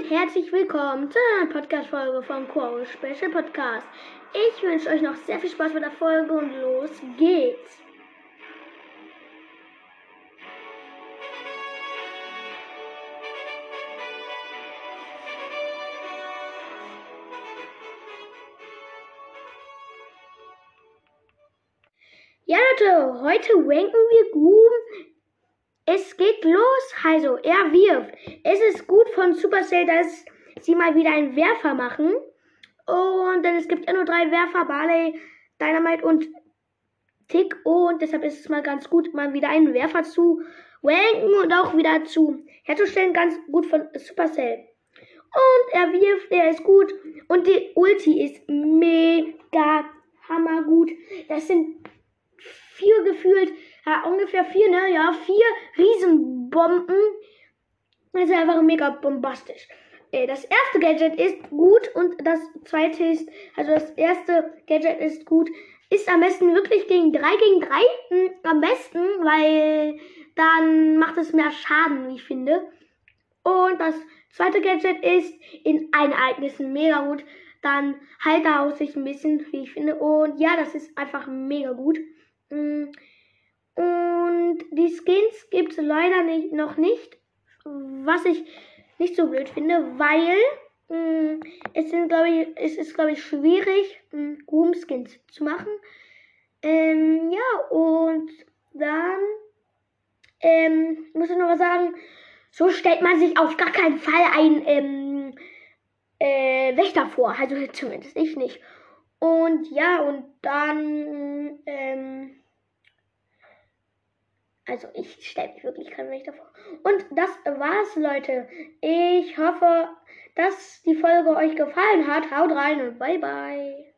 und herzlich willkommen zu einer Podcast-Folge vom Quo Special Podcast. Ich wünsche euch noch sehr viel Spaß mit der Folge und los geht's. Ja Leute, heute wanken wir Gruben es geht los. Also, er wirft. Es ist gut von Supercell, dass sie mal wieder einen Werfer machen. Und denn es gibt ja nur drei Werfer, Barley, Dynamite und Tick. Und deshalb ist es mal ganz gut, mal wieder einen Werfer zu wanken und auch wieder zu herzustellen. Ganz gut von Supercell. Und er wirft, er ist gut. Und die Ulti ist mega hammergut. Das sind vier gefühlt ja, ungefähr vier, ne? Ja, vier Riesenbomben. Das ist einfach mega bombastisch. Äh, das erste Gadget ist gut und das zweite ist, also das erste Gadget ist gut, ist am besten wirklich gegen 3 gegen 3 hm, am besten, weil dann macht es mehr Schaden, wie ich finde. Und das zweite Gadget ist in allen Ereignissen mega gut. Dann halt er aus sich ein bisschen, wie ich finde. Und ja, das ist einfach mega gut. Mhm. Und die Skins gibt es leider nicht, noch nicht, was ich nicht so blöd finde, weil mh, mm, es, sind, ich, es ist, glaube ich, schwierig, Room Skins zu machen. Ähm, ja, und dann ähm, muss ich noch was sagen. So stellt man sich auf gar keinen Fall ein ähm, äh, Wächter vor. Also zumindest ich nicht. Und ja, und dann ähm, also ich stelle mich wirklich kein Wächter vor. Und das war's, Leute. Ich hoffe, dass die Folge euch gefallen hat. Haut rein und bye bye.